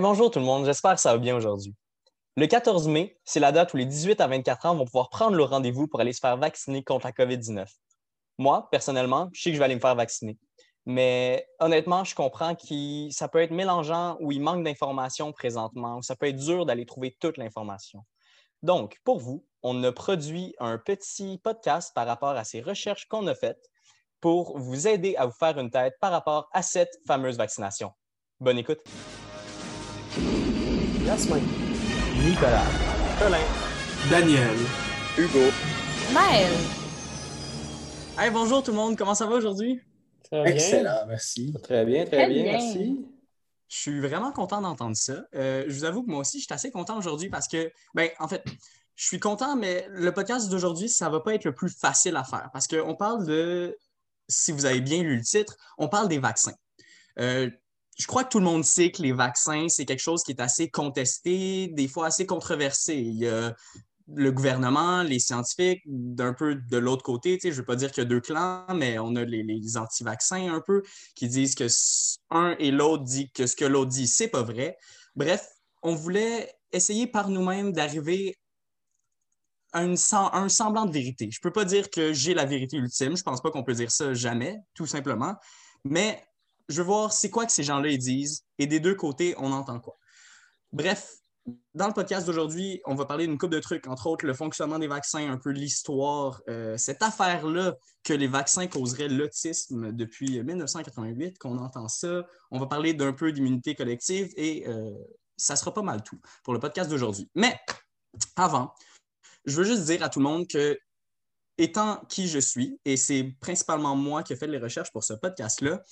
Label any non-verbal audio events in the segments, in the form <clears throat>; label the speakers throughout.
Speaker 1: bonjour tout le monde, j'espère que ça va bien aujourd'hui. Le 14 mai, c'est la date où les 18 à 24 ans vont pouvoir prendre le rendez-vous pour aller se faire vacciner contre la COVID-19. Moi, personnellement, je sais que je vais aller me faire vacciner. Mais honnêtement, je comprends que ça peut être mélangeant ou il manque d'informations présentement, ou ça peut être dur d'aller trouver toute l'information. Donc, pour vous, on a produit un petit podcast par rapport à ces recherches qu'on a faites pour vous aider à vous faire une tête par rapport à cette fameuse vaccination. Bonne écoute.
Speaker 2: Nicolas.
Speaker 1: Colin.
Speaker 3: Daniel.
Speaker 4: Hugo.
Speaker 5: Maël.
Speaker 1: Hey, bonjour tout le monde, comment ça va aujourd'hui?
Speaker 4: Excellent, merci.
Speaker 2: Très bien, très,
Speaker 5: Très
Speaker 2: bien,
Speaker 5: bien.
Speaker 2: merci.
Speaker 1: Je suis vraiment content d'entendre ça. Euh, je vous avoue que moi aussi, je suis assez content aujourd'hui parce que, ben, en fait, je suis content, mais le podcast d'aujourd'hui, ça ne va pas être le plus facile à faire parce qu'on parle de, si vous avez bien lu le titre, on parle des vaccins. Euh, je crois que tout le monde sait que les vaccins, c'est quelque chose qui est assez contesté, des fois assez controversé. Il y a le gouvernement, les scientifiques, d'un peu de l'autre côté, je ne veux pas dire qu'il y a deux clans, mais on a les, les anti-vaccins un peu qui disent que un et l'autre dit que ce que l'autre dit, c'est pas vrai. Bref, on voulait essayer par nous-mêmes d'arriver à une un semblant de vérité. Je ne peux pas dire que j'ai la vérité ultime, je pense pas qu'on peut dire ça jamais, tout simplement, mais je veux voir c'est quoi que ces gens-là disent et des deux côtés, on entend quoi. Bref, dans le podcast d'aujourd'hui, on va parler d'une couple de trucs, entre autres le fonctionnement des vaccins, un peu l'histoire, euh, cette affaire-là que les vaccins causeraient l'autisme depuis 1988, qu'on entend ça. On va parler d'un peu d'immunité collective et euh, ça sera pas mal tout pour le podcast d'aujourd'hui. Mais avant, je veux juste dire à tout le monde que, étant qui je suis, et c'est principalement moi qui ai fait les recherches pour ce podcast-là,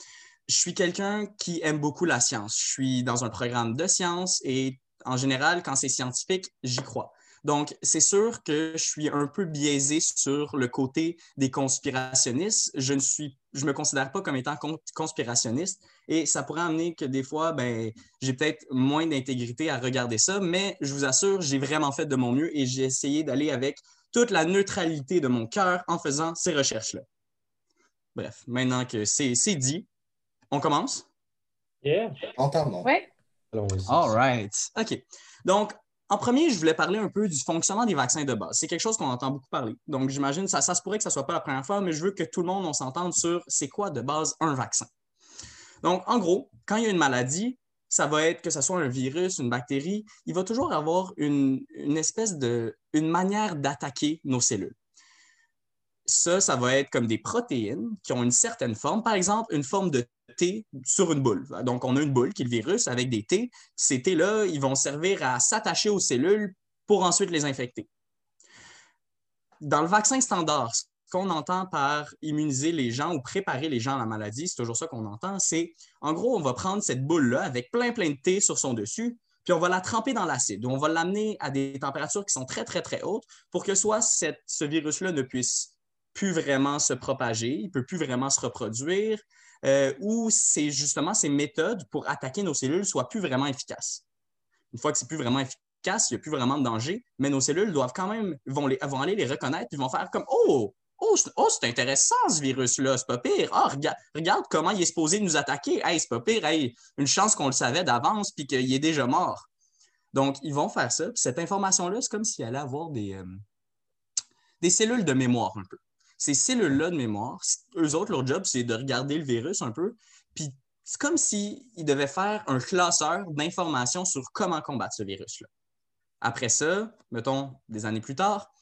Speaker 1: je suis quelqu'un qui aime beaucoup la science. Je suis dans un programme de science et en général, quand c'est scientifique, j'y crois. Donc, c'est sûr que je suis un peu biaisé sur le côté des conspirationnistes. Je ne suis, je me considère pas comme étant con- conspirationniste et ça pourrait amener que des fois, ben, j'ai peut-être moins d'intégrité à regarder ça, mais je vous assure, j'ai vraiment fait de mon mieux et j'ai essayé d'aller avec toute la neutralité de mon cœur en faisant ces recherches-là. Bref, maintenant que c'est dit, on commence?
Speaker 2: Yeah.
Speaker 4: Entendons.
Speaker 5: Ouais.
Speaker 2: Allons-y.
Speaker 1: All right. OK. Donc, en premier, je voulais parler un peu du fonctionnement des vaccins de base. C'est quelque chose qu'on entend beaucoup parler. Donc, j'imagine ça, ça se pourrait que ça ne soit pas la première fois, mais je veux que tout le monde on s'entende sur c'est quoi de base un vaccin. Donc, en gros, quand il y a une maladie, ça va être que ce soit un virus, une bactérie, il va toujours avoir une, une espèce de une manière d'attaquer nos cellules. Ça, ça va être comme des protéines qui ont une certaine forme. Par exemple, une forme de Sur une boule. Donc, on a une boule qui est le virus avec des T. Ces T-là, ils vont servir à s'attacher aux cellules pour ensuite les infecter. Dans le vaccin standard, ce qu'on entend par immuniser les gens ou préparer les gens à la maladie, c'est toujours ça qu'on entend, c'est en gros, on va prendre cette boule-là avec plein, plein de T sur son dessus, puis on va la tremper dans l'acide. On va l'amener à des températures qui sont très, très, très hautes pour que soit ce virus-là ne puisse plus vraiment se propager, il ne peut plus vraiment se reproduire, euh, ou c'est justement ces méthodes pour attaquer nos cellules soient plus vraiment efficaces. Une fois que c'est plus vraiment efficace, il n'y a plus vraiment de danger, mais nos cellules doivent quand même, vont, les, vont aller les reconnaître, ils vont faire comme Oh, oh, c'est oh, intéressant ce virus-là, c'est pas pire. Ah, regarde, regarde comment il est supposé nous attaquer. Hey, c'est pas pire, hey, une chance qu'on le savait d'avance puis qu'il est déjà mort. Donc, ils vont faire ça. Puis cette information-là, c'est comme s'il allait avoir des, euh, des cellules de mémoire un peu ces cellules-là de mémoire, eux autres, leur job, c'est de regarder le virus un peu. Puis c'est comme s'ils devaient faire un classeur d'informations sur comment combattre ce virus-là. Après ça, mettons des années plus tard,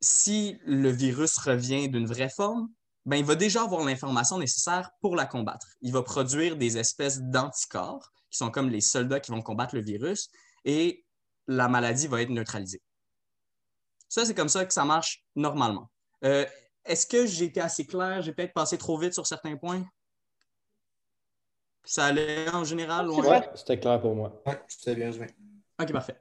Speaker 1: si le virus revient d'une vraie forme, ben, il va déjà avoir l'information nécessaire pour la combattre. Il va produire des espèces d'anticorps qui sont comme les soldats qui vont combattre le virus et la maladie va être neutralisée. Ça, c'est comme ça que ça marche normalement. Euh, est-ce que j'ai été assez clair? J'ai peut-être passé trop vite sur certains points? Ça allait en général? Ouais?
Speaker 2: Ouais, c'était clair pour moi.
Speaker 4: Ouais, c'était bien joué.
Speaker 1: OK, parfait.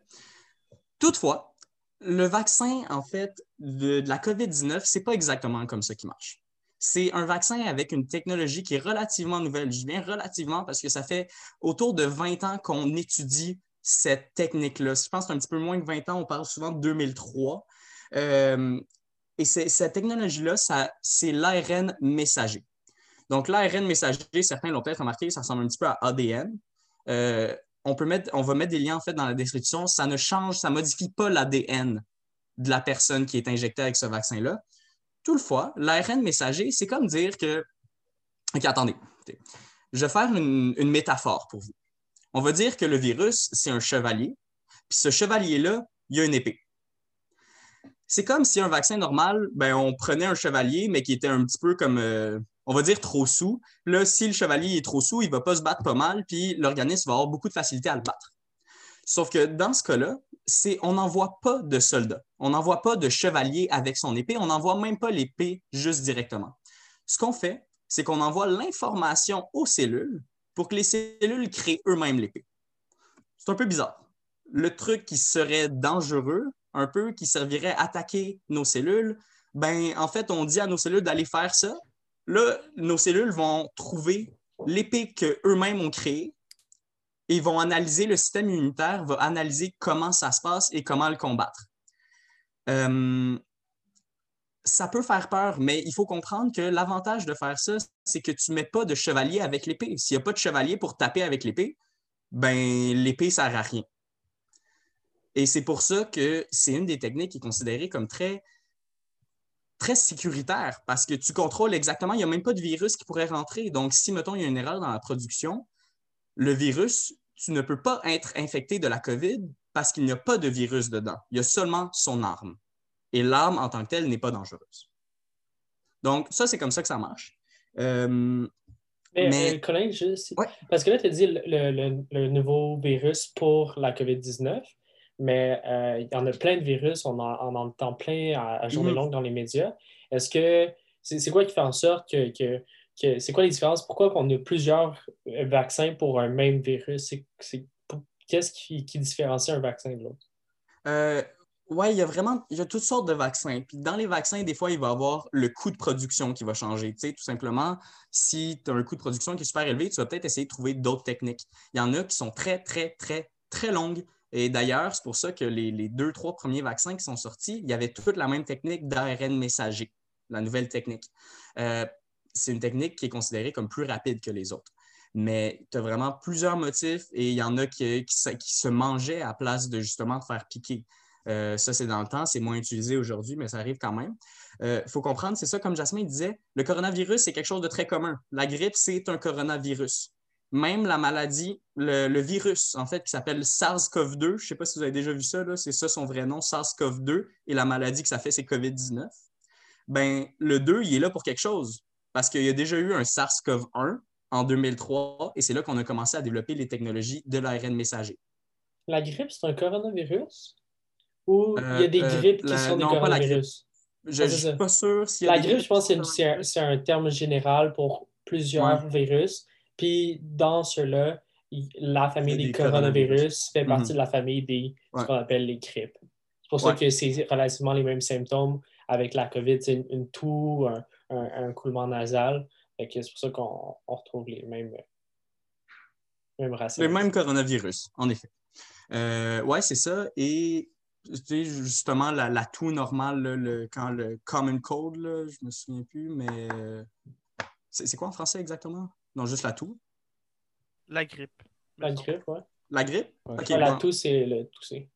Speaker 1: Toutefois, le vaccin, en fait, de, de la COVID-19, c'est pas exactement comme ça qui marche. C'est un vaccin avec une technologie qui est relativement nouvelle. Je dis bien relativement parce que ça fait autour de 20 ans qu'on étudie cette technique-là. Je pense que c'est un petit peu moins que 20 ans. On parle souvent de 2003. Euh, et cette technologie-là, c'est l'ARN messager. Donc, l'ARN messager, certains l'ont peut-être remarqué, ça ressemble un petit peu à ADN. Euh, on, peut mettre, on va mettre des liens en fait dans la description. Ça ne change, ça ne modifie pas l'ADN de la personne qui est injectée avec ce vaccin-là. Toutefois, l'ARN messager, c'est comme dire que. OK, attendez. Je vais faire une, une métaphore pour vous. On va dire que le virus, c'est un chevalier. Puis ce chevalier-là, il a une épée. C'est comme si un vaccin normal, ben, on prenait un chevalier, mais qui était un petit peu comme, euh, on va dire, trop sous. Là, si le chevalier est trop sous, il ne va pas se battre pas mal, puis l'organisme va avoir beaucoup de facilité à le battre. Sauf que dans ce cas-là, c'est on n'envoie pas de soldats. On n'envoie pas de chevalier avec son épée. On n'envoie même pas l'épée juste directement. Ce qu'on fait, c'est qu'on envoie l'information aux cellules pour que les cellules créent eux-mêmes l'épée. C'est un peu bizarre. Le truc qui serait dangereux, un peu, qui servirait à attaquer nos cellules, ben, en fait, on dit à nos cellules d'aller faire ça. Là, nos cellules vont trouver l'épée qu'eux-mêmes ont créée et vont analyser, le système immunitaire va analyser comment ça se passe et comment le combattre. Euh, ça peut faire peur, mais il faut comprendre que l'avantage de faire ça, c'est que tu ne mets pas de chevalier avec l'épée. S'il n'y a pas de chevalier pour taper avec l'épée, ben l'épée ne sert à rien. Et c'est pour ça que c'est une des techniques qui est considérée comme très, très sécuritaire parce que tu contrôles exactement, il n'y a même pas de virus qui pourrait rentrer. Donc, si, mettons, il y a une erreur dans la production, le virus, tu ne peux pas être infecté de la COVID parce qu'il n'y a pas de virus dedans. Il y a seulement son arme. Et l'arme en tant que telle n'est pas dangereuse. Donc, ça, c'est comme ça que ça marche. Euh,
Speaker 2: mais, Colin, juste, parce que là, tu as dit le, nouveau virus pour la COVID-19 mais euh, il y en a plein de virus, on en, entend plein à, journée mhm. longue dans les médias. Est-ce que c'est quoi qui fait en sorte que, que, c'est quoi les différences? Pourquoi on a plusieurs euh, vaccins pour un même virus? Qu'est-ce qui, qui, différencie un vaccin de l'autre?
Speaker 1: Euh, oui, il y a vraiment il y a toutes sortes de vaccins. Puis dans les vaccins, des fois, il va y avoir le coût de production qui va changer. Tu sais, tout simplement, si tu as un coût de production qui est super élevé, tu vas peut-être essayer de trouver d'autres techniques. Il y en a qui sont très, très, très, très longues, et d'ailleurs, c'est pour ça que les, deux, trois premiers vaccins qui sont sortis, il y avait toute la même technique d'ARN messager, la nouvelle technique. Euh, c'est une technique qui est considérée comme plus rapide que les autres. Mais tu as vraiment plusieurs motifs et il y en a qui, se mangeaient à place de justement te faire piquer. Euh, ça, c'est dans le temps, c'est moins utilisé aujourd'hui, mais ça arrive quand même. Il euh, faut comprendre, c'est ça, comme Jasmine disait, le coronavirus, c'est quelque chose de très commun. La grippe, c'est un coronavirus même la maladie, le, virus, en fait, qui s'appelle SARS-CoV-2, je ne sais pas si vous avez déjà vu ça, c'est ça son vrai nom, SARS-CoV-2, et la maladie que ça fait, c'est COVID-19. Ben, le 2, il est là pour quelque chose, parce qu'il y a déjà eu un SARS-CoV-1 en 2003, et c'est là qu'on a commencé à développer les technologies de l'ARN messager.
Speaker 2: La grippe, c'est un coronavirus? Ou il y a des euh, grippes qui sont des coronavirus?
Speaker 1: Je ne suis pas sûr s'il
Speaker 2: y a La grippe, je pense que c'est un, terme général pour plusieurs virus puis dans ceux-là, la famille des, coronavirus fait partie mhm. de la famille des ce qu'on appelle les grippes. C'est pour ça que c'est relativement les mêmes symptômes avec la COVID, c'est une, toux, un, coulement nasal. C'est pour ça qu'on retrouve les mêmes, mêmes racines.
Speaker 1: Les mêmes coronavirus, en effet. Euh, oui, c'est ça. Et justement, la, toux normale, le, quand le common cold, je me souviens plus, mais euh, c'est quoi en français exactement? Non, juste la toux.
Speaker 3: La grippe.
Speaker 2: La grippe, ouais.
Speaker 1: La grippe?
Speaker 2: La toux, c'est le tousser.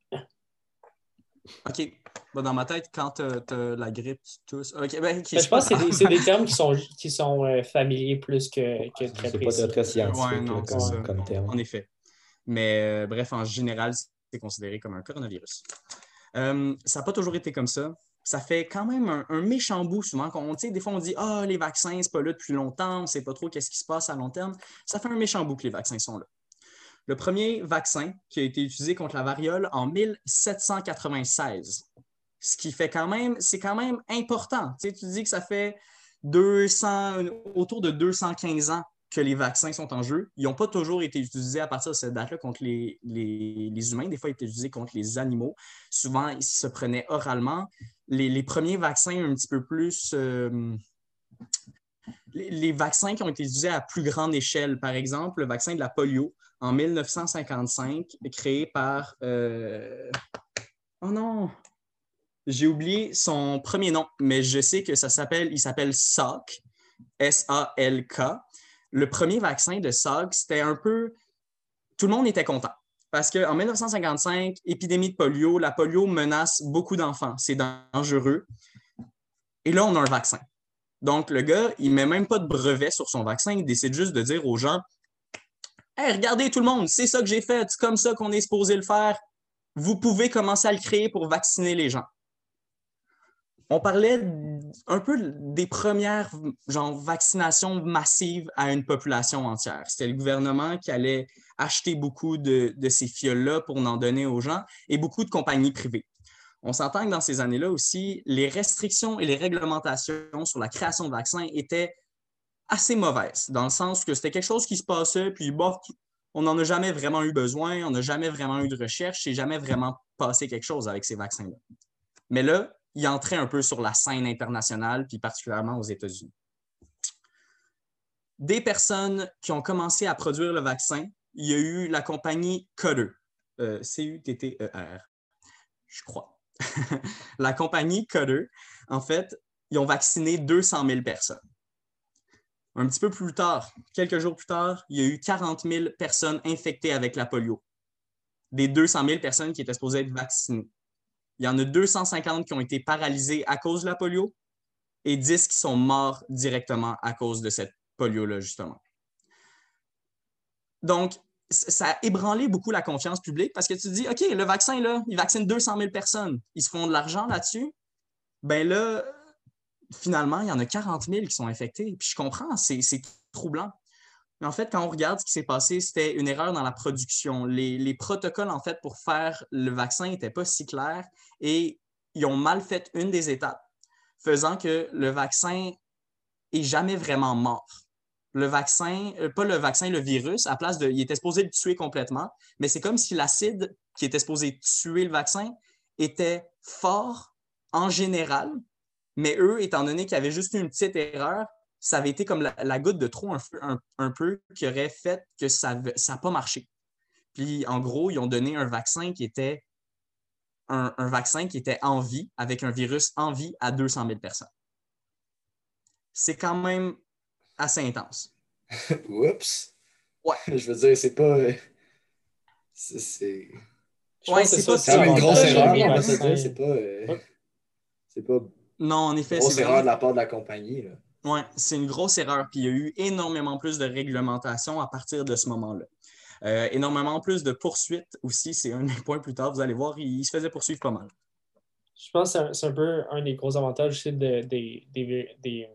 Speaker 1: OK. dans ma tête, quand tu as, la grippe, tu tousses. OK, ben,
Speaker 2: je pense que c'est des, <laughs> termes qui sont, qui sont euh, familiers plus que, que très précis.
Speaker 4: C'est pas très scientifique
Speaker 1: non, comme, terme. En effet. Mais euh, bref, en général, c'est considéré comme un coronavirus. Euh, ça n'a pas toujours été comme ça ça fait quand même un, méchant bout souvent. On, des fois, on dit Ah, les vaccins, c'est pas là depuis longtemps, on ne sait pas trop qu'est-ce qui se passe à long terme. Ça fait un méchant bout que les vaccins sont là. Le premier vaccin qui a été utilisé contre la variole en 1796, ce qui fait quand même, c'est quand même important. Tu, tu dis que ça fait 200, autour de 215 ans que les vaccins sont en jeu. Ils n'ont pas toujours été utilisés à partir de cette date-là contre les, humains. Des fois, ils étaient utilisés contre les animaux. Souvent, ils se prenaient oralement. Les, premiers vaccins un petit peu plus... Euh, les, vaccins qui ont été utilisés à plus grande échelle, par exemple, le vaccin de la polio en 1955, créé par... Euh, oh non! J'ai oublié son premier nom, mais je sais que ça s'appelle, il s'appelle SALK, S-A-L-K le premier vaccin de SAG, c'était un peu. Tout le monde était content. Parce qu'en 1955, épidémie de polio, la polio menace beaucoup d'enfants. C'est dangereux. Et là, on a un vaccin. Donc, le gars, il ne met même pas de brevet sur son vaccin. Il décide juste de dire aux gens Hey, regardez tout le monde, c'est ça que j'ai fait, c'est comme ça qu'on est supposé le faire. Vous pouvez commencer à le créer pour vacciner les gens on parlait un peu des premières vaccinations massives à une population entière. C'était le gouvernement qui allait acheter beaucoup de, ces fioles-là pour en donner aux gens et beaucoup de compagnies privées. On s'entend que dans ces années-là aussi, les restrictions et les réglementations sur la création de vaccins étaient assez mauvaises, dans le sens que c'était quelque chose qui se passait, puis bon, on n'en a jamais vraiment eu besoin, on n'a jamais vraiment eu de recherche, c'est jamais vraiment passé quelque chose avec ces vaccins-là. Mais là, il entrait un peu sur la scène internationale, puis particulièrement aux États-Unis. Des personnes qui ont commencé à produire le vaccin, il y a eu la compagnie Cutter, euh, C-U-T-T-E-R, je crois. <laughs> la compagnie Cutter, en fait, ils ont vacciné 200 000 personnes. Un petit peu plus tard, quelques jours plus tard, il y a eu 40 000 personnes infectées avec la polio. Des 200 000 personnes qui étaient supposées être vaccinées. Il y en a 250 qui ont été paralysés à cause de la polio et 10 qui sont morts directement à cause de cette polio-là, justement. Donc, ça a ébranlé beaucoup la confiance publique parce que tu te dis, OK, le vaccin, là, il vaccine 200 000 personnes. Ils se font de l'argent là-dessus. Ben là, finalement, il y en a 40 000 qui sont infectés. Puis je comprends, c'est troublant en fait, quand on regarde ce qui s'est passé, c'était une erreur dans la production. Les, protocoles, en fait, pour faire le vaccin n'étaient pas si clairs et ils ont mal fait une des étapes, faisant que le vaccin est jamais vraiment mort. Le vaccin, euh, pas le vaccin, le virus, à place de. Il était supposé le tuer complètement, mais c'est comme si l'acide qui était supposé tuer le vaccin était fort en général, mais eux, étant donné qu'il y avait juste une petite erreur, ça avait été comme la, goutte de trop un, peu qui aurait fait que ça n'a pas marché. Puis, en gros, ils ont donné un vaccin qui était un, vaccin qui était en vie, avec un virus en vie à 200 000 personnes. C'est quand même assez intense. <laughs>
Speaker 4: Oups!
Speaker 1: Ouais. <laughs>
Speaker 4: Je veux dire, c'est pas. C'est.
Speaker 1: Ouais, c'est pas
Speaker 4: C'est une grosse erreur, C'est pas. Euh, c'est pas.
Speaker 1: Non, en effet,
Speaker 4: c'est. Grosse erreur de la part de la compagnie. Là.
Speaker 1: Oui, c'est une grosse erreur. Puis il y a eu énormément plus de réglementation à partir de ce moment-là. Euh, énormément plus de poursuites aussi. C'est un des points plus tard. Vous allez voir, il, se faisait poursuivre pas mal.
Speaker 2: Je pense que c'est un, peu un des gros avantages aussi des, des,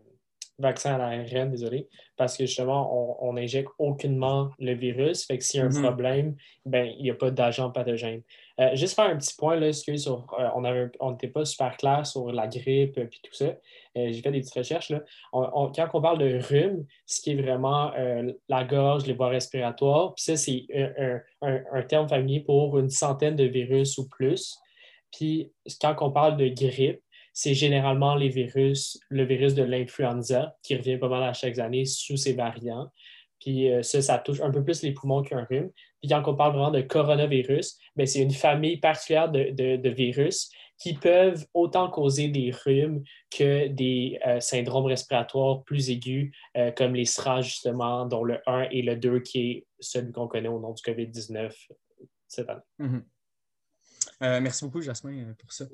Speaker 2: vaccins à l'ARN, désolé, parce que justement, on n'injecte aucunement le virus. Fait que s'il y a un mm-hmm. problème, ben, il n'y a pas d'agent pathogène. Euh, juste faire un petit point, là, sur, euh, on n'était pas super clair sur la grippe et tout ça. Euh, j'ai fait des petites recherches. Là. quand on parle de rhume, ce qui est vraiment la gorge, les voies respiratoires, puis ça, c'est un, terme familier pour une centaine de virus ou plus. Puis quand on parle de grippe, c'est généralement les virus, le virus de l'influenza qui revient pas mal à chaque année sous ses variants. Puis ça, ça touche un peu plus les poumons qu'un rhume. Puis quand on parle vraiment de coronavirus, ben, c'est une famille particulière de, virus qui peuvent autant causer des rhumes que des euh, syndromes respiratoires plus aigus, euh, comme les SRA, justement, dont le 1 et le 2, qui est celui qu'on connaît au nom du COVID-19 cette année.
Speaker 1: Mm-hmm. Euh, merci beaucoup, Jasmin, pour ça.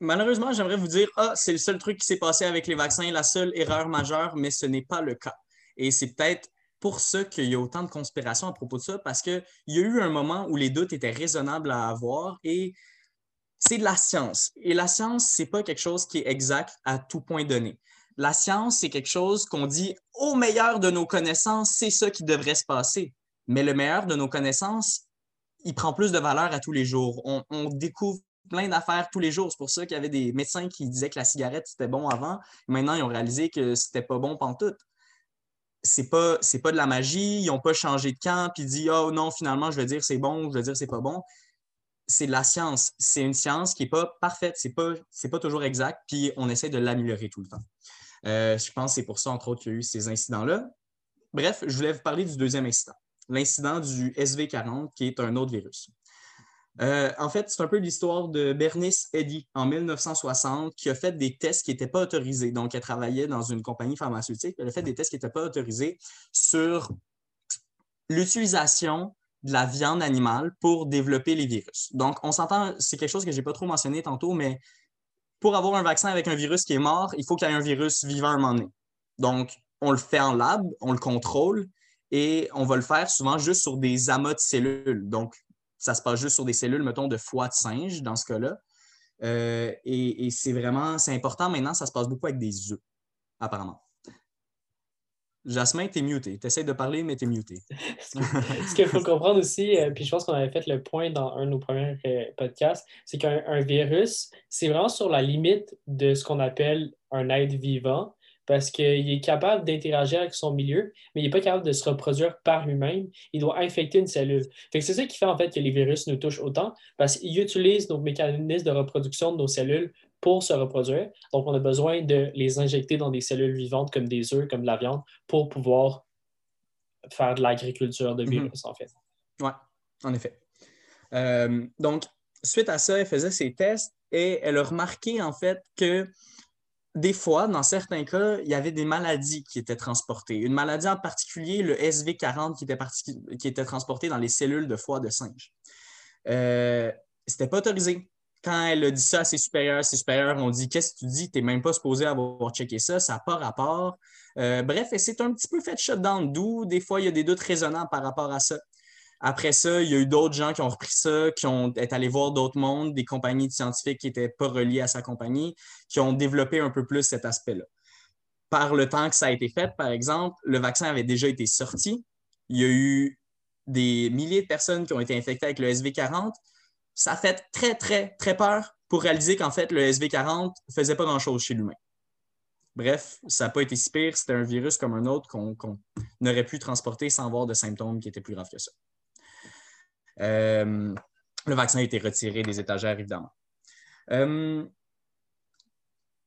Speaker 1: malheureusement, j'aimerais vous dire, ah, c'est le seul truc qui s'est passé avec les vaccins, la seule erreur majeure, mais ce n'est pas le cas. Et c'est peut-être pour ça qu'il y a autant de conspirations à propos de ça, parce qu'il y a eu un moment où les doutes étaient raisonnables à avoir et c'est de la science. Et la science, ce n'est pas quelque chose qui est exact à tout point donné. La science, c'est quelque chose qu'on dit au meilleur de nos connaissances, c'est ça qui devrait se passer. Mais le meilleur de nos connaissances, il prend plus de valeur à tous les jours. On, découvre plein d'affaires tous les jours. C'est pour ça qu'il y avait des médecins qui disaient que la cigarette, c'était bon avant. Maintenant, ils ont réalisé que c'était pas bon pantoute c'est pas pas de la magie, ils n'ont pas changé de camp puis dit oh non finalement je vais dire c'est bon, je vais dire c'est pas bon. C'est de la science, c'est une science qui n'est pas parfaite, c'est pas pas toujours exact puis on essaie de l'améliorer tout le temps. Euh, je pense que c'est pour ça entre autres qu'il y a eu ces incidents là. Bref, je voulais vous parler du deuxième incident, l'incident du SV40 qui est un autre virus. Euh, en fait, c'est un peu l'histoire de Bernice Eddy en 1960 qui a fait des tests qui n'étaient pas autorisés. Donc, elle travaillait dans une compagnie pharmaceutique. Elle a fait des tests qui n'étaient pas autorisés sur l'utilisation de la viande animale pour développer les virus. Donc, on s'entend, c'est quelque chose que je n'ai pas trop mentionné tantôt, mais pour avoir un vaccin avec un virus qui est mort, il faut qu'il y ait un virus vivant à un moment donné. Donc, on le fait en lab, on le contrôle et on va le faire souvent juste sur des amas de cellules. Donc, ça se passe juste sur des cellules, mettons, de foie de singe dans ce cas-là. Euh, et, c'est vraiment, c'est important maintenant, ça se passe beaucoup avec des œufs, apparemment. Jasmin, t'es muté. T'essayes de parler, mais t'es muté. <laughs>
Speaker 2: Ce qu'il faut comprendre aussi, euh, puis je pense qu'on avait fait le point dans un de nos premiers euh, podcasts, c'est qu'un virus, c'est vraiment sur la limite de ce qu'on appelle un être vivant, parce qu'il est capable d'interagir avec son milieu, mais il n'est pas capable de se reproduire par lui-même. Il doit infecter une cellule. c'est ça qui fait en fait que les virus nous touchent autant, parce qu'ils utilisent nos mécanismes de reproduction de nos cellules pour se reproduire. Donc, on a besoin de les injecter dans des cellules vivantes comme des œufs, comme de la viande, pour pouvoir faire de l'agriculture de mhm. virus, en fait.
Speaker 1: Oui, en effet. Euh, donc, suite à ça, elle faisait ses tests et elle a remarqué, en fait, que des fois, dans certains cas, il y avait des maladies qui étaient transportées. Une maladie en particulier, le SV40, qui était, transporté dans les cellules de foie de singe. Euh, C'était pas autorisé quand elle a dit ça à ses supérieurs, ses supérieurs ont dit Qu'est-ce que tu dis? Tu n'es même pas supposé avoir checké ça, ça n'a pas rapport. Euh, bref, c'est un petit peu fait shutdown, d'où des fois il y a des doutes raisonnables par rapport à ça. Après ça, il y a eu d'autres gens qui ont repris ça, qui ont été allés voir d'autres mondes, des compagnies de scientifiques qui n'étaient pas reliées à sa compagnie, qui ont développé un peu plus cet aspect-là. Par le temps que ça a été fait, par exemple, le vaccin avait déjà été sorti. Il y a eu des milliers de personnes qui ont été infectées avec le SV40 ça fait très, très, très peur pour réaliser qu'en fait, le SV40 ne faisait pas grand-chose chez l'humain. Bref, ça n'a pas été si pire. C'était un virus comme un autre qu'on n'aurait pu transporter sans avoir de symptômes qui étaient plus graves que ça. Euh, le vaccin a été retiré des étagères, évidemment. Euh,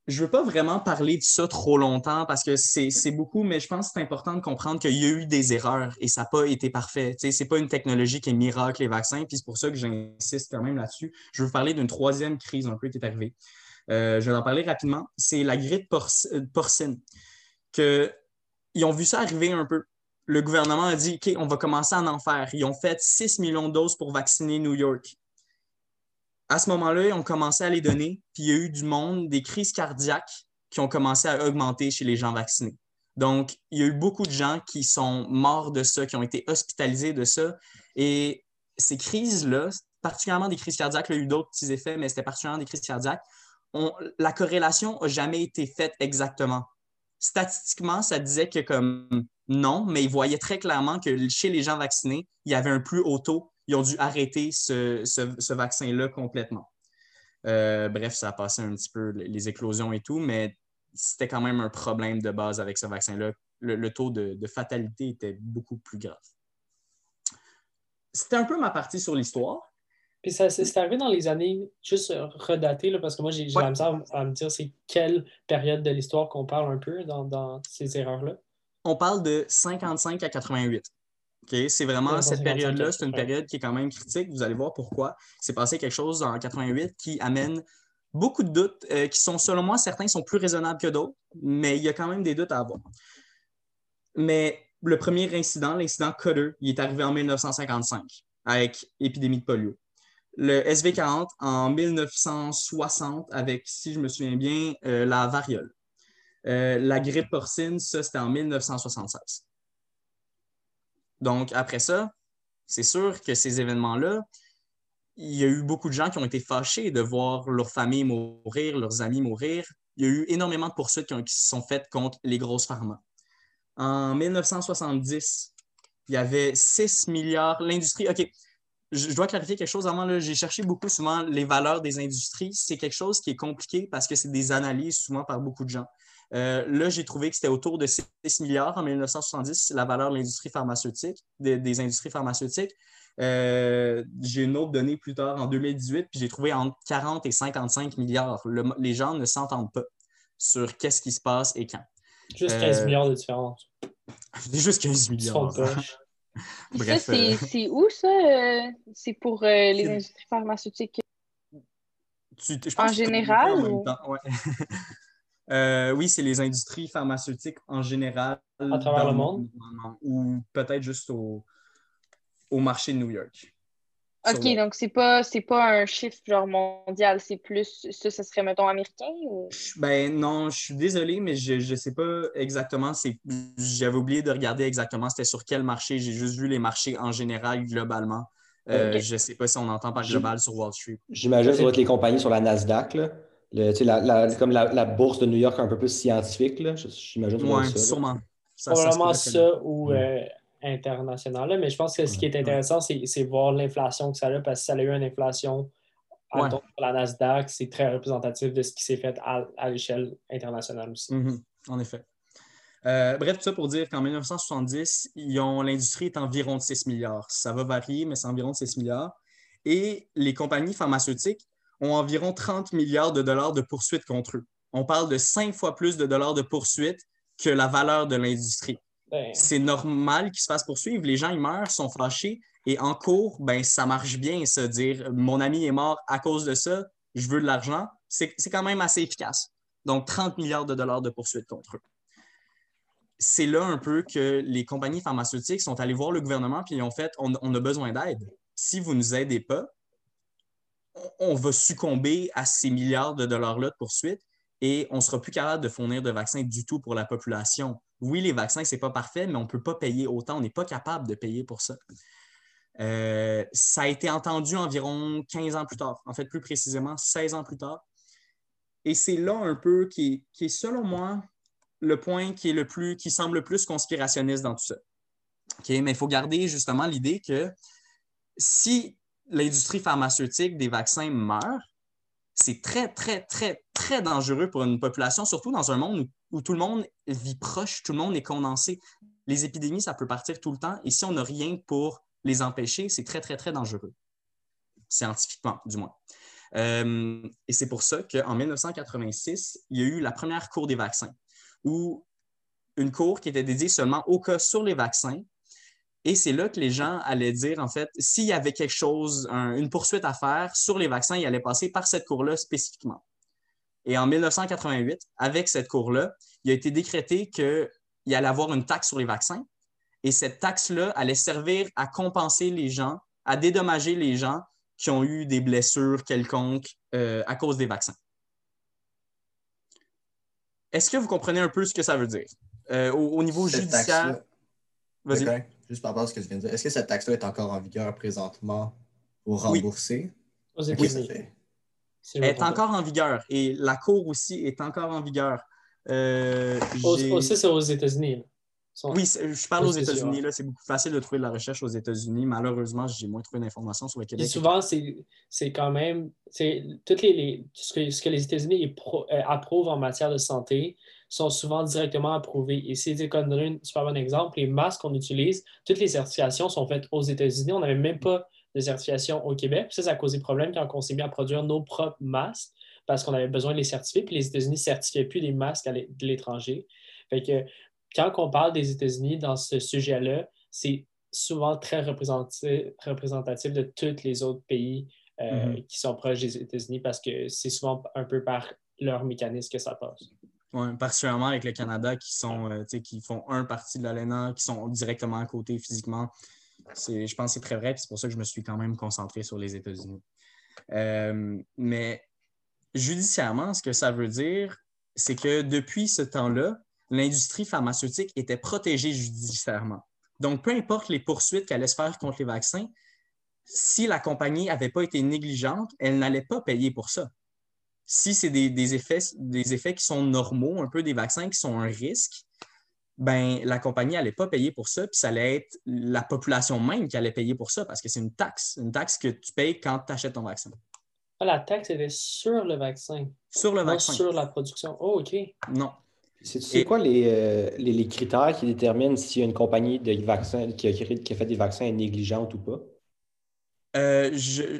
Speaker 1: je ne veux pas vraiment parler de ça trop longtemps parce que c'est beaucoup, mais je pense que c'est important de comprendre qu'il y a eu des erreurs et ça n'a pas été parfait. Ce n'est pas une technologie qui est miracle, les vaccins, puis c'est pour ça que j'insiste quand même là-dessus. Je veux parler d'une troisième crise un peu qui est arrivée. Euh, je vais en parler rapidement. C'est la grippe porcine. Ils ont vu ça arriver un peu. Le gouvernement a dit OK, on va commencer à en faire. Ils ont fait 6 millions de doses pour vacciner New York à ce moment-là, ils ont commencé à les donner, puis il y a eu du monde, des crises cardiaques qui ont commencé à augmenter chez les gens vaccinés. Donc, il y a eu beaucoup de gens qui sont morts de ça, qui ont été hospitalisés de ça. Et ces crises-là, particulièrement des crises cardiaques, il y a eu d'autres petits effets, mais c'était particulièrement des crises cardiaques, la corrélation n'a jamais été faite exactement. Statistiquement, ça disait que comme non, mais ils voyaient très clairement que chez les gens vaccinés, il y avait un plus haut taux ils ont dû arrêter ce, vaccin-là complètement. Euh, bref, ça a passé un petit peu les éclosions et tout, mais c'était quand même un problème de base avec ce vaccin-là. Le, taux de, fatalité était beaucoup plus grave. C'était un peu ma partie sur l'histoire.
Speaker 2: Puis ça, c'est arrivé dans les années, juste redaté, parce que moi, j'ai ouais. à me dire c'est quelle période de l'histoire qu'on parle un peu dans, dans ces erreurs-là.
Speaker 1: On parle de 55 à 88. C'est vraiment cette période-là, c'est une période qui est quand même critique. Vous allez voir pourquoi. C'est passé quelque chose en 88 qui amène beaucoup de doutes euh, qui sont, selon moi, certains sont plus raisonnables que d'autres, mais il y a quand même des doutes à avoir. Mais le premier incident, l'incident Cutter, il est arrivé en 1955 avec épidémie de polio. Le SV40 en 1960 avec, si je me souviens bien, euh, la variole. Euh, la grippe porcine, ça, c'était en 1976. Donc, après ça, c'est sûr que ces événements-là, il y a eu beaucoup de gens qui ont été fâchés de voir leur famille mourir, leurs amis mourir. Il y a eu énormément de poursuites qui, se sont faites contre les grosses pharma. En 1970, il y avait 6 milliards. L'industrie, OK, je dois clarifier quelque chose avant. J'ai cherché beaucoup souvent les valeurs des industries. C'est quelque chose qui est compliqué parce que c'est des analyses souvent par beaucoup de gens. Euh, là, j'ai trouvé que c'était autour de 6 milliards en 1970, la valeur de l'industrie pharmaceutique, des, industries pharmaceutiques. Euh, j'ai une autre donnée plus tard, en 2018, puis j'ai trouvé entre 40 et 55 milliards. les gens ne s'entendent pas sur qu'est-ce qui se passe et quand.
Speaker 2: Juste 15 euh, milliards de différence. <laughs>
Speaker 1: Juste 15 milliards. <laughs>
Speaker 5: Bref, c'est où ça? C'est pour les industries pharmaceutiques? en général? Ou... <laughs>
Speaker 1: Euh, oui, c'est les industries pharmaceutiques en général.
Speaker 2: À travers le monde?
Speaker 1: Ou peut-être juste au, au marché de New York.
Speaker 5: OK, donc c'est pas pas un chiffre genre mondial, c'est plus ça, ce serait mettons américain ou?
Speaker 1: Ben non, je suis désolé, mais je ne sais pas exactement. J'avais oublié de regarder exactement c'était sur quel marché. J'ai juste vu les marchés en général globalement. Euh, je ne sais pas si on entend par global sur Wall Street.
Speaker 4: J'imagine que ça va être les compagnies sur la Nasdaq, là. La, comme la, bourse de New York un peu plus scientifique. J'imagine
Speaker 1: Oui, sûrement.
Speaker 2: Probablement ça, ou euh, international. Mais je pense que ce qui est intéressant, c'est voir l'inflation que ça a, parce que ça a eu une inflation à la Nasdaq, c'est très représentatif de ce qui s'est fait à, l'échelle internationale aussi.
Speaker 1: Mm-hmm. En effet. Euh, bref, tout ça pour dire qu'en 1970, l'industrie est environ de 6 milliards. Ça va varier, mais c'est environ de 6 milliards. Et les compagnies pharmaceutiques ont environ 30 milliards de dollars de poursuites contre eux. On parle de cinq fois plus de dollars de poursuites que la valeur de l'industrie. Ben. C'est normal qu'ils se fassent poursuivre. Les gens, ils meurent, sont fâchés. Et en cours, ben, ça marche bien, se dire mon ami est mort à cause de ça, je veux de l'argent. C'est quand même assez efficace. Donc, 30 milliards de dollars de poursuites contre eux. C'est là un peu que les compagnies pharmaceutiques sont allées voir le gouvernement et ils ont fait on, on a besoin d'aide. Si vous ne nous aidez pas, on va succomber à ces milliards de dollars-là de poursuites et on ne sera plus capable de fournir de vaccins du tout pour la population oui, les vaccins, ce n'est pas parfait, mais on ne peut pas payer autant. On n'est pas capable de payer pour ça. Euh, ça a été entendu environ 15 ans plus tard, en fait, plus précisément 16 ans plus tard. Et c'est là un peu qui est, selon moi, le point qui est le plus, qui semble le plus conspirationniste dans tout ça. Mais il faut garder justement l'idée que si l'industrie pharmaceutique des vaccins meurt, c'est très, très, très, très dangereux pour une population, surtout dans un monde où, tout le monde vit proche, tout le monde est condensé. Les épidémies, ça peut partir tout le temps, et si on n'a rien pour les empêcher, c'est très, très, très dangereux, scientifiquement, du moins. Euh, et c'est pour ça qu'en 1986, il y a eu la première cour des vaccins, où une cour qui était dédiée seulement au cas sur les vaccins, et c'est là que les gens allaient dire, en fait, s'il y avait quelque chose, une poursuite à faire sur les vaccins, ils allaient passer par cette cour-là spécifiquement. Et en 1988, avec cette cour-là, il a été décrété qu'il allait avoir une taxe sur les vaccins. Et cette taxe-là allait servir à compenser les gens, à dédommager les gens qui ont eu des blessures quelconques euh, à cause des vaccins. Est-ce que vous comprenez un peu ce que ça veut dire? Euh, au, niveau judiciaire.
Speaker 4: Vas-y juste par rapport à ce que tu viens de dire, est-ce que cette taxe-là est encore en vigueur présentement pour rembourser?
Speaker 2: Oui.
Speaker 1: Elle est encore en vigueur et la Cour aussi est encore en vigueur.
Speaker 2: Euh, aussi, c'est aux États-Unis.
Speaker 1: Oui, je parle aux États-Unis. C'est beaucoup facile de trouver de la recherche aux États-Unis. Malheureusement, j'ai moins trouvé d'informations sur le Québec.
Speaker 2: Et souvent, c'est quand même. Toutes les, ce, que, ce, que, les États-Unis euh, approuvent en matière de santé, sont souvent directement approuvés. Et c'est comme donner un super bon exemple, les masques qu'on utilise, toutes les certifications sont faites aux États-Unis. On n'avait même pas de certification au Québec. ça, ça a causé problème quand on s'est mis à produire nos propres masques parce qu'on avait besoin de les certifier. Puis les États-Unis ne certifiaient plus des masques de l'étranger. Fait que quand on parle des États-Unis dans ce sujet-là, c'est souvent très représentatif, de tous les autres pays euh, mm-hmm. qui sont proches des États-Unis parce que c'est souvent un peu par leur mécanisme que ça passe.
Speaker 1: Oui, particulièrement avec le Canada qui sont euh, qui font un partie de l'ALENA, qui sont directement à côté physiquement. Je pense que c'est très vrai, c'est pour ça que je me suis quand même concentré sur les États-Unis. Euh, mais judiciairement, ce que ça veut dire, c'est que depuis ce temps-là, l'industrie pharmaceutique était protégée judiciairement. Donc, peu importe les poursuites qu'elle allait se faire contre les vaccins, si la compagnie n'avait pas été négligente, elle n'allait pas payer pour ça si c'est des, effets, des effets qui sont normaux, un peu des vaccins qui sont un risque, ben, la compagnie n'allait pas payer pour ça, puis ça allait être la population même qui allait payer pour ça parce que c'est une taxe, une taxe que tu payes quand tu achètes ton vaccin.
Speaker 2: Ah, la taxe était sur le vaccin.
Speaker 1: Sur le vaccin.
Speaker 2: sur la production. Oh, OK.
Speaker 1: Non.
Speaker 4: C'est quoi euh, les, les, critères qui déterminent si une compagnie de vaccins qui a, qui a fait des vaccins est négligente ou pas?
Speaker 1: Euh,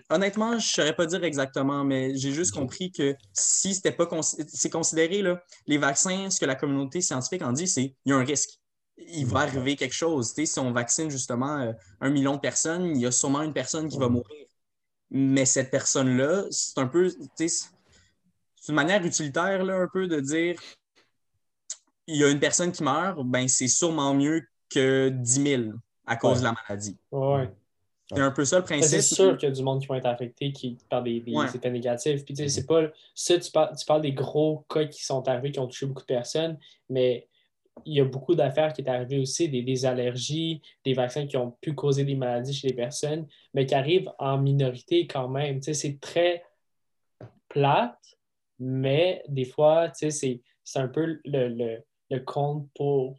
Speaker 1: honnêtement, je ne saurais pas dire exactement, mais j'ai juste compris que si c'était pas c'est considéré, là, les vaccins, ce que la communauté scientifique en dit, c'est qu'il y a un risque. Il va arriver quelque chose. si on vaccine justement euh, un million de personnes, il y a sûrement une personne qui va mourir. Mais cette personne-là, c'est un peu. C'est une manière utilitaire là, un peu de dire il y a une personne qui meurt, ben c'est sûrement mieux que 10 000 à cause de la maladie.
Speaker 2: Ouais.
Speaker 1: C'est un peu ça le principe.
Speaker 2: C'est sûr qu'il y a du monde qui va être affecté qui, par des, des effets négatifs. Puis, c'est pas ça, tu parles, tu parles des gros cas qui sont arrivés, qui ont touché beaucoup de personnes, mais il y a beaucoup d'affaires qui sont arrivées aussi, des, allergies, des vaccins qui ont pu causer des maladies chez les personnes, mais qui arrivent en minorité quand même. c'est très plate, mais des fois, c'est un peu le, le, compte pour.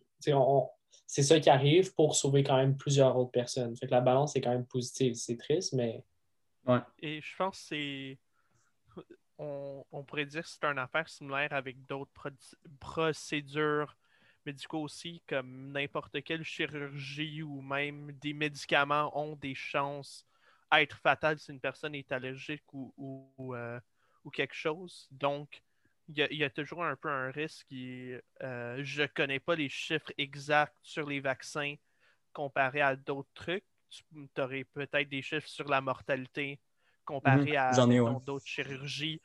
Speaker 2: c'est ça qui arrive pour sauver quand même plusieurs autres personnes. Fait que la balance est quand même positive. C'est triste, mais.
Speaker 3: Ouais. Et je pense que c'est. On, on, pourrait dire que c'est une affaire similaire avec d'autres procédures médicaux aussi, comme n'importe quelle chirurgie ou même des médicaments ont des chances à être fatales si une personne est allergique ou, ou, euh, quelque chose. Donc, il y, a toujours un peu un risque. Euh, je ne connais pas les chiffres exacts sur les vaccins comparés à d'autres trucs. Tu aurais peut-être des chiffres sur la mortalité comparé mhm. à d'autres chirurgies.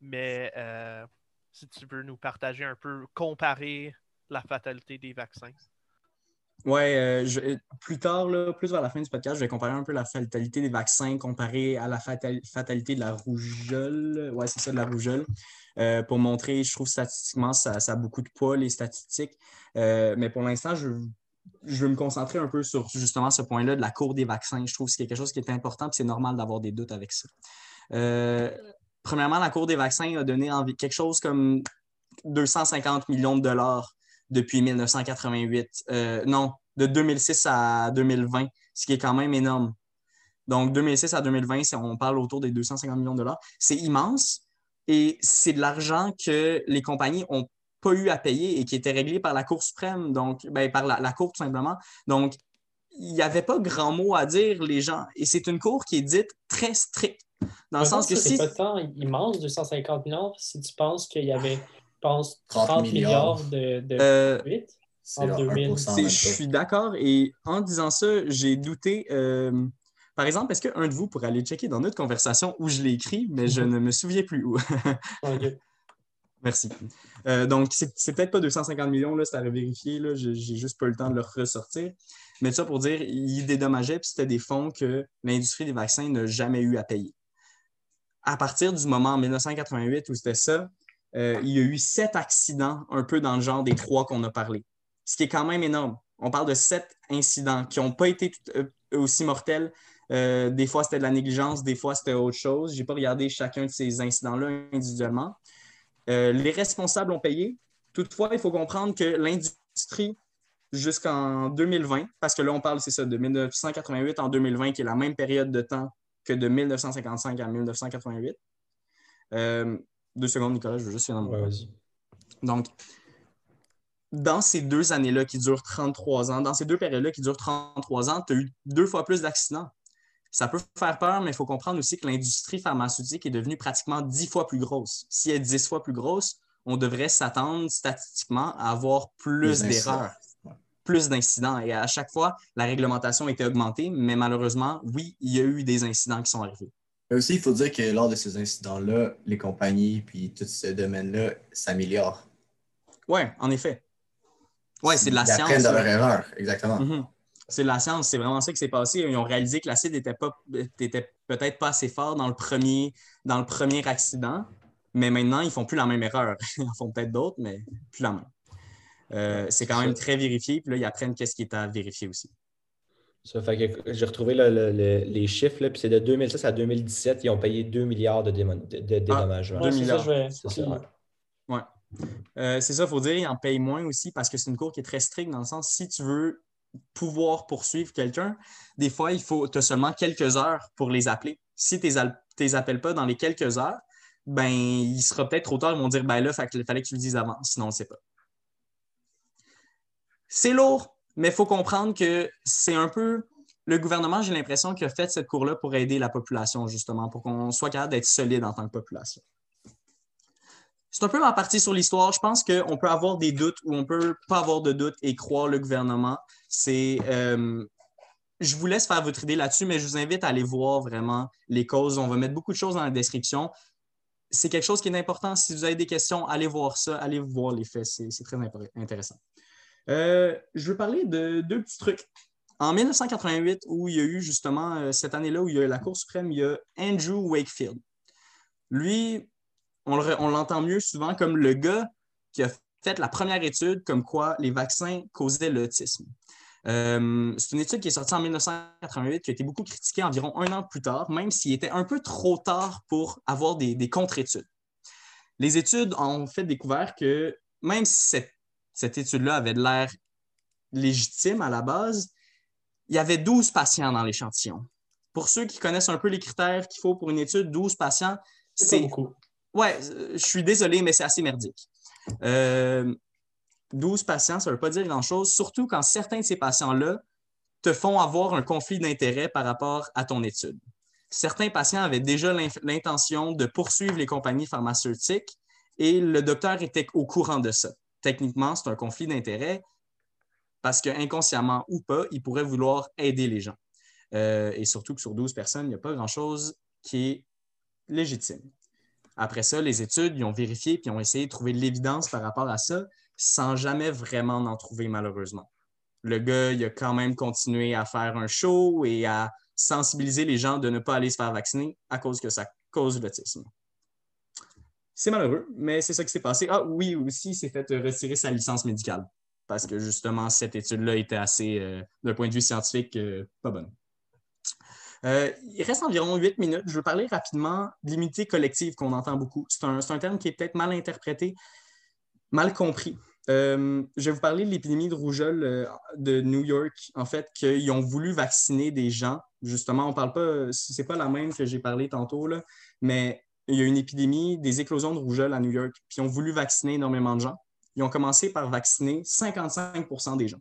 Speaker 3: Mais euh, si tu veux nous partager un peu, comparer la fatalité des vaccins.
Speaker 1: Oui, euh, plus tard, plus vers la fin du podcast, je vais comparer un peu la fatalité des vaccins comparée à la fatalité de la rougeole. Oui, c'est ça, de la rougeole. Euh, pour montrer, je trouve statistiquement, ça, a beaucoup de poids, les statistiques. Euh, mais pour l'instant, je, je veux me concentrer un peu sur justement ce point-là de la cour des vaccins. Je trouve que c'est quelque chose qui est important et c'est normal d'avoir des doutes avec ça. premièrement, la cour des vaccins a donné quelque chose comme 250 millions de dollars depuis 1988. Euh, non, de 2006 à 2020, ce qui est quand même énorme. Donc, 2006 à 2020, on parle autour des 250 millions de dollars. C'est immense et c'est de l'argent que les compagnies n'ont pas eu à payer et qui était réglé par la Cour suprême, donc ben, par la, Cour tout simplement. Donc, il n'y avait pas grand mot à dire, les gens. Et c'est une Cour qui est dite très stricte. Dans le sens que si.
Speaker 2: C'est pas tant immense, 250 millions, si tu penses qu'il y avait pense, 30, milliards, de, de euh, en 2000.
Speaker 1: Je suis d'accord. Et en disant ça, j'ai douté. Euh, par exemple, est-ce qu'un de vous pourrait aller checker dans notre conversation où je l'ai écrit, mais je ne me souviens plus où? <laughs> Merci. Euh, donc, c'est peut-être pas 250 millions, là, c'est à vérifier. J'ai juste pas eu le temps de le ressortir. Mais ça pour dire, il dédommageait, puis c'était des fonds que l'industrie des vaccins n'a jamais eu à payer. À partir du moment en 1988 où c'était ça, euh, il y a eu sept accidents, un peu dans le genre des trois qu'on a parlé, ce qui est quand même énorme. On parle de sept incidents qui n'ont pas été euh, aussi mortels. Euh, des fois, c'était de la négligence, des fois, c'était autre chose. Je n'ai pas regardé chacun de ces incidents-là individuellement. les responsables ont payé. Toutefois, il faut comprendre que l'industrie, jusqu'en 2020, parce que là, on parle, c'est ça, de 1988 en 2020, qui est la même période de temps que de 1955 à 1988. Deux secondes, Nicolas, je veux juste finir
Speaker 4: ouais,
Speaker 1: Donc, dans ces deux années-là qui durent 33 ans, dans ces deux périodes-là qui durent 33 ans, tu as eu deux fois plus d'accidents. Ça peut faire peur, mais il faut comprendre aussi que l'industrie pharmaceutique est devenue pratiquement dix fois plus grosse. Si elle est dix fois plus grosse, on devrait s'attendre statistiquement à avoir plus d'erreurs, plus d'incidents. Et à chaque fois, la réglementation a été augmentée, mais malheureusement, oui, il y a eu des incidents qui sont arrivés.
Speaker 6: Mais aussi, il faut dire que lors de ces incidents-là, les compagnies puis tout ce domaine-là s'améliorent.
Speaker 1: Oui, en effet. Oui, c'est de la Ils science.
Speaker 6: apprennent de leur erreur, exactement.
Speaker 1: Mhm. C'est de la science, c'est vraiment ça qui s'est passé. Ils ont réalisé que l'acide n'était peut-être pas assez fort dans le, premier, dans le premier accident, mais maintenant, ils ne font plus la même erreur. <laughs> ils en font peut-être d'autres, mais plus la même. Euh, c'est quand même très vérifié, puis là, ils apprennent qu'est-ce qui est à vérifier aussi.
Speaker 4: Ça fait que j'ai retrouvé les chiffres, puis c'est de 2006 à 2017, ils ont payé 2 milliards de, de, dédommagements.
Speaker 1: 2 milliards. C'est ça, ouais. Euh, c'est ça, il faut dire, ils en payent moins aussi parce que c'est une cour qui est très stricte dans le sens, si tu veux pouvoir poursuivre quelqu'un, des fois, il faut, tu as seulement quelques heures pour les appeler. Si tu ne les appelles pas dans les quelques heures, ben, il sera peut-être trop tard, ils vont dire, ben là, il fallait que tu le dises avant, sinon on ne sait pas. C'est lourd, mais il faut comprendre que c'est un peu. Le gouvernement, j'ai l'impression qu'il a fait cette cour-là pour aider la population, justement, pour qu'on soit capable d'être solide en tant que population. C'est un peu ma partie sur l'histoire. Je pense qu'on peut avoir des doutes ou on peut pas avoir de doutes et croire le gouvernement. C'est. Euh, je vous laisse faire votre idée là-dessus, mais je vous invite à aller voir vraiment les causes. On va mettre beaucoup de choses dans la description. C'est quelque chose qui est important. Si vous avez des questions, allez voir ça, allez voir les faits. C'est très intéressant. Euh, je veux parler de deux petits trucs En 1988, où il y a eu justement euh, cette année-là où il y a eu la Cour suprême, il y a Andrew Wakefield. Lui, on l'entend mieux souvent comme le gars qui a fait la première étude comme quoi les vaccins causaient l'autisme. Euh, c'est une étude qui est sortie en 1988, qui a été beaucoup critiquée environ un an plus tard, même s'il était un peu trop tard pour avoir des, contre-études. Les études ont fait découvert que même si cette, cette étude-là avait de l'air légitime à la base, il y avait 12 patients dans l'échantillon. Pour ceux qui connaissent un peu les critères qu'il faut pour une étude, 12 patients, c'est. beaucoup. Ouais, je suis désolé, mais c'est assez merdique. Euh, 12 patients, ça ne veut pas dire grand-chose, surtout quand certains de ces patients-là te font avoir un conflit d'intérêt par rapport à ton étude. Certains patients avaient déjà l'intention de poursuivre les compagnies pharmaceutiques et le docteur était au courant de ça. Techniquement, c'est un conflit d'intérêt parce qu'inconsciemment ou pas, il pourrait vouloir aider les gens. Euh, et surtout que sur 12 personnes, il n'y a pas grand-chose qui est légitime. Après ça, les études, ils ont vérifié puis ont essayé de trouver de l'évidence par rapport à ça sans jamais vraiment en trouver malheureusement. Le gars, il a quand même continué à faire un show et à sensibiliser les gens de ne pas aller se faire vacciner à cause que ça cause l'autisme. C'est malheureux, mais c'est ça qui s'est passé. Ah oui, aussi, il s'est fait retirer sa licence médicale parce que justement, cette étude-là était assez, euh, d'un point de vue scientifique, euh, pas bonne. Euh, il reste environ huit minutes. Je veux parler rapidement de l'immunité collective qu'on entend beaucoup. C'est un, un, terme qui est peut-être mal interprété, mal compris. Euh, je vais vous parler de l'épidémie de rougeole euh, de New York, en fait, qu'ils ont voulu vacciner des gens. Justement, on parle pas, c'est pas la même que j'ai parlé tantôt, là, mais il y a une épidémie des éclosions de rougeole à New York, puis ils ont voulu vacciner énormément de gens. Ils ont commencé par vacciner 55% des gens.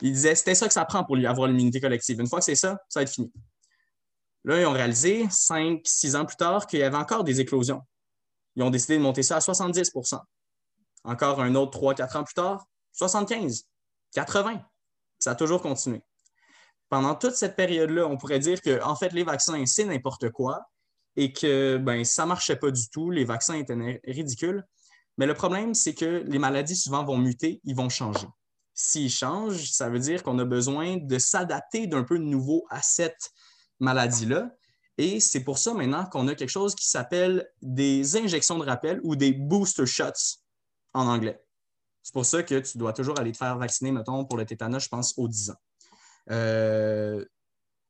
Speaker 1: Ils disaient c'était ça que ça prend pour avoir l'immunité collective. Une fois que c'est ça, ça va être fini. Là, ils ont réalisé, cinq, six ans plus tard, qu'il y avait encore des éclosions. Ils ont décidé de monter ça à 70% encore un autre 3-4 ans plus tard, 75%, 80. Ça a toujours continué. Pendant toute cette période-là, on pourrait dire que, en fait, les vaccins, c'est n'importe quoi et que ben, ça ne marchait pas du tout. Les vaccins étaient ridicules. Mais le problème, c'est que les maladies souvent vont muter, ils vont changer. S'ils changent, ça veut dire qu'on a besoin de s'adapter d'un peu de nouveau à cette maladie-là. Et c'est pour ça maintenant qu'on a quelque chose qui s'appelle des injections de rappel ou des booster shots en anglais. C'est pour ça que tu dois toujours aller te faire vacciner, mettons, pour le tétanos, je pense, aux 10 ans. Euh,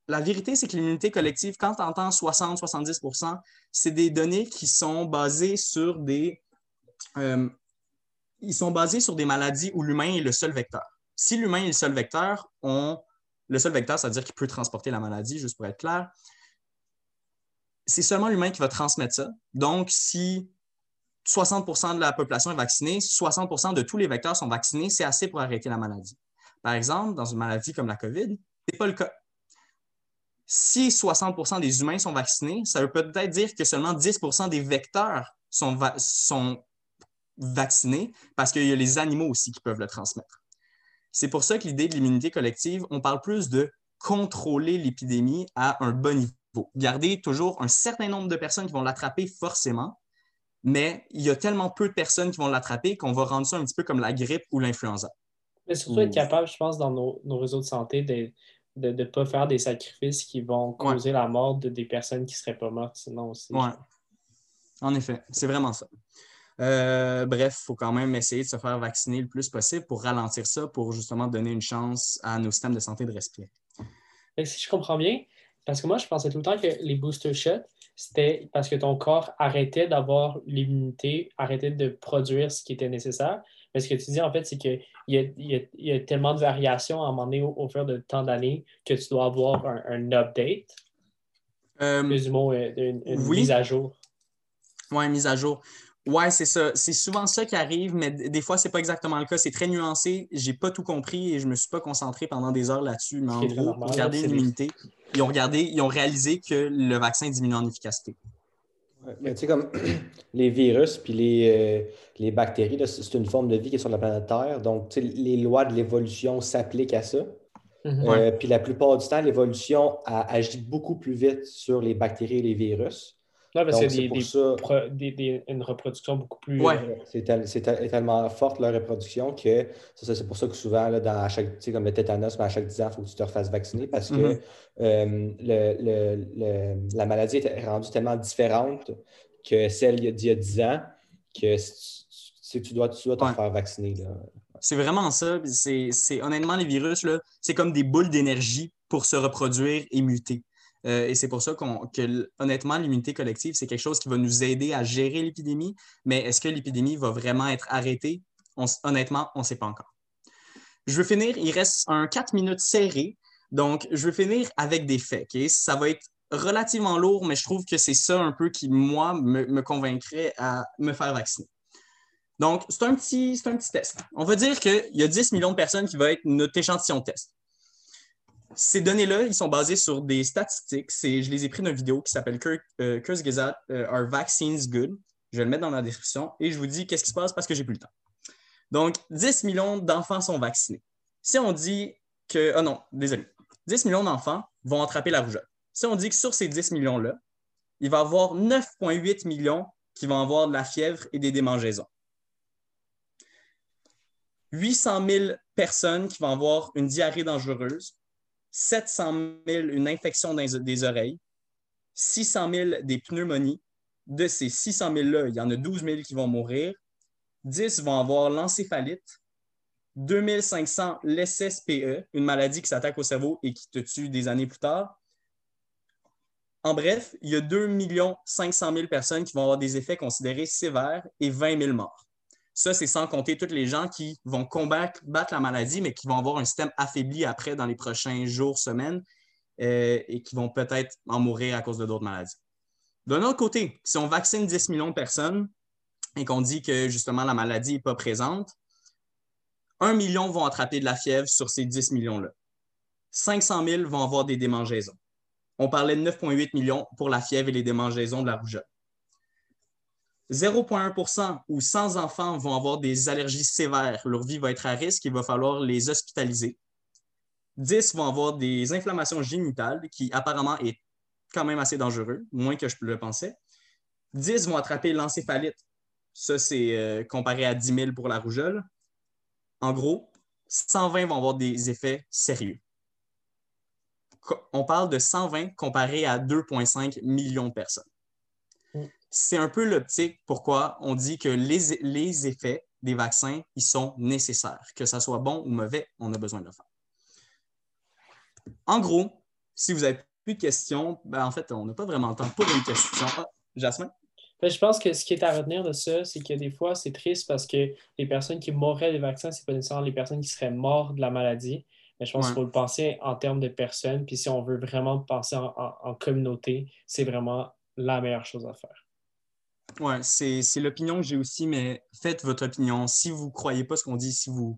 Speaker 1: la vérité, c'est que l'immunité collective, quand tu entends 60-70% c'est des données qui sont basées sur des. Euh, ils sont basés sur des maladies où l'humain est le seul vecteur. Si l'humain est le seul vecteur, le seul vecteur, ça veut dire qu'il peut transporter la maladie, juste pour être clair. C'est seulement l'humain qui va transmettre ça. Donc, si 60% de la population est vaccinée, 60% de tous les vecteurs sont vaccinés, c'est assez pour arrêter la maladie. Par exemple, dans une maladie comme la COVID, ce n'est pas le cas. Si 60% des humains sont vaccinés, ça veut peut-être dire que seulement 10% des vecteurs sont, sont vaccinés parce qu'il y a les animaux aussi qui peuvent le transmettre. C'est pour ça que l'idée de l'immunité collective, on parle plus de contrôler l'épidémie à un bon niveau. Garder toujours un certain nombre de personnes qui vont l'attraper forcément, mais il y a tellement peu de personnes qui vont l'attraper qu'on va rendre ça un petit peu comme la grippe ou l'influenza.
Speaker 2: Mais surtout être capable, je pense, dans nos, réseaux de santé, de ne pas faire des sacrifices qui vont causer la mort de des personnes qui ne seraient pas mortes sinon aussi.
Speaker 1: Oui. En effet, c'est vraiment ça. Euh, bref, il faut quand même essayer de se faire vacciner le plus possible pour ralentir ça, pour justement donner une chance à nos systèmes de santé de respirer.
Speaker 2: si je comprends bien, parce que moi, je pensais tout le temps que les booster shots, c'était parce que ton corps arrêtait d'avoir l'immunité, arrêtait de produire ce qui était nécessaire. Mais ce que tu dis, en fait, c'est qu'il y, y, a tellement de variations à un moment donné au, fur de tant d'années que tu dois avoir un, update. Euh, plus ou moins une, mise à jour.
Speaker 1: Oui, mise à jour. Oui, c'est ça. C'est souvent ça qui arrive, mais des fois, ce n'est pas exactement le cas. C'est très nuancé. Je n'ai pas tout compris et je ne me suis pas concentré pendant des heures là-dessus. Mais en gros, regarder l'immunité ils ont regardé, ils ont réalisé que le vaccin diminue en efficacité.
Speaker 4: Tu sais, comme <clears throat> les virus puis les, euh, les bactéries, c'est une forme de vie qui est sur la planète Terre. Donc, les lois de l'évolution s'appliquent à ça. Mhm. Euh, puis la plupart du temps, l'évolution agit beaucoup plus vite sur les bactéries et les virus.
Speaker 2: Non, parce qu'il y a une reproduction beaucoup plus.
Speaker 4: Ouais. C'est tellement forte leur reproduction que c'est pour ça que souvent, là, dans chaque, comme le tétanos, à chaque 10 ans, il faut que tu te refasses vacciner parce que mm-hmm. euh, le, la maladie est rendue tellement différente que celle d'il y a 10 ans que tu dois, tu dois te faire vacciner.
Speaker 1: C'est vraiment ça. C'est honnêtement, les virus, c'est comme des boules d'énergie pour se reproduire et muter. Euh, et c'est pour ça qu'on, que, honnêtement, l'immunité collective, c'est quelque chose qui va nous aider à gérer l'épidémie. Mais est-ce que l'épidémie va vraiment être arrêtée? honnêtement, on ne sait pas encore. Je veux finir, il reste un 4 minutes serré. Donc, je veux finir avec des faits. Ça va être relativement lourd, mais je trouve que c'est ça un peu qui, moi, me, convaincrait à me faire vacciner. Donc, c'est un, petit, un petit test. On va dire qu'il y a 10 millions de personnes qui vont être notre échantillon de test. Ces données-là, ils sont basées sur des statistiques. Je les ai pris d'une vidéo qui s'appelle euh, Curse Gazette, euh, Are Vaccines Good? Je vais le mettre dans la description et je vous dis qu'est-ce qui se passe parce que j'ai plus le temps. Donc, 10 millions d'enfants sont vaccinés. Si on dit que. Oh non, désolé. 10 millions d'enfants vont attraper la rougeole. Si on dit que sur ces 10 millions-là, il va y avoir 9,8 millions qui vont avoir de la fièvre et des démangeaisons. 800 000 personnes qui vont avoir une diarrhée dangereuse, 700 000 une infection des oreilles, 600 000 des pneumonies. De ces 600 000-là, il y en a 12 000 qui vont mourir. 10 vont avoir l'encéphalite. 2500 l'SSPE, une maladie qui s'attaque au cerveau et qui te tue des années plus tard. En bref, il y a 2 500 000 personnes qui vont avoir des effets considérés sévères et 20 000 morts. Ça, c'est sans compter tous les gens qui vont combattre la maladie, mais qui vont avoir un système affaibli après dans les prochains jours, semaines, euh, et qui vont peut-être en mourir à cause de d'autres maladies. D'un autre côté, si on vaccine 10 millions de personnes et qu'on dit que justement la maladie n'est pas présente, 1 million vont attraper de la fièvre sur ces 10 millions-là. 500 000 vont avoir des démangeaisons. On parlait de 9,8 millions pour la fièvre et les démangeaisons de la rougeole. 0,1% ou 100 enfants vont avoir des allergies sévères. Leur vie va être à risque, il va falloir les hospitaliser. 10 vont avoir des inflammations génitales, qui apparemment est quand même assez dangereux, moins que je le pensais. 10 vont attraper l'encéphalite. Ça, c'est euh, comparé à 10 000 pour la rougeole. En gros, 120 vont avoir des effets sérieux. On parle de 120 comparé à 2,5 millions de personnes c'est un peu l'optique pourquoi on dit que les, effets des vaccins, ils sont nécessaires. Que ça soit bon ou mauvais, on a besoin de le faire. En gros, si vous n'avez plus de questions, ben en fait, on n'a pas vraiment le temps pour une question. Ah, Jasmine?
Speaker 2: Ben, je pense que ce qui est à retenir de ça, c'est que des fois, c'est triste parce que les personnes qui mourraient des vaccins, ce n'est pas nécessairement les personnes qui seraient mortes de la maladie. Mais je pense qu'il faut le penser en termes de personnes. Puis si on veut vraiment penser en communauté, c'est vraiment la meilleure chose à faire.
Speaker 1: Oui, c'est l'opinion que j'ai aussi, mais faites votre opinion. Si vous ne croyez pas ce qu'on dit, si vous,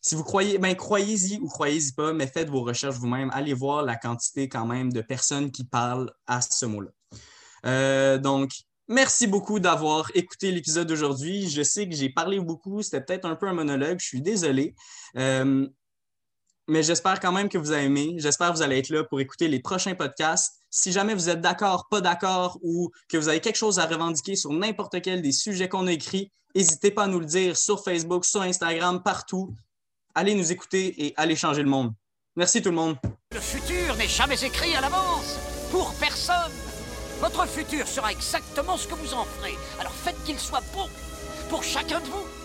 Speaker 1: si vous croyez, ben croyez-y ou croyez-y pas, mais faites vos recherches vous-même. Allez voir la quantité quand même de personnes qui parlent à ce mot-là. Euh, donc, merci beaucoup d'avoir écouté l'épisode d'aujourd'hui. Je sais que j'ai parlé beaucoup, c'était peut-être un peu un monologue, je suis désolé. Euh, mais j'espère quand même que vous avez aimé. J'espère que vous allez être là pour écouter les prochains podcasts. Si jamais vous êtes d'accord, pas d'accord ou que vous avez quelque chose à revendiquer sur n'importe quel des sujets qu'on a écrits, n'hésitez pas à nous le dire sur Facebook, sur Instagram, partout. Allez nous écouter et allez changer le monde. Merci tout le monde.
Speaker 7: Le futur n'est jamais écrit à l'avance. Pour personne. Votre futur sera exactement ce que vous en ferez. Alors faites qu'il soit beau pour chacun de vous.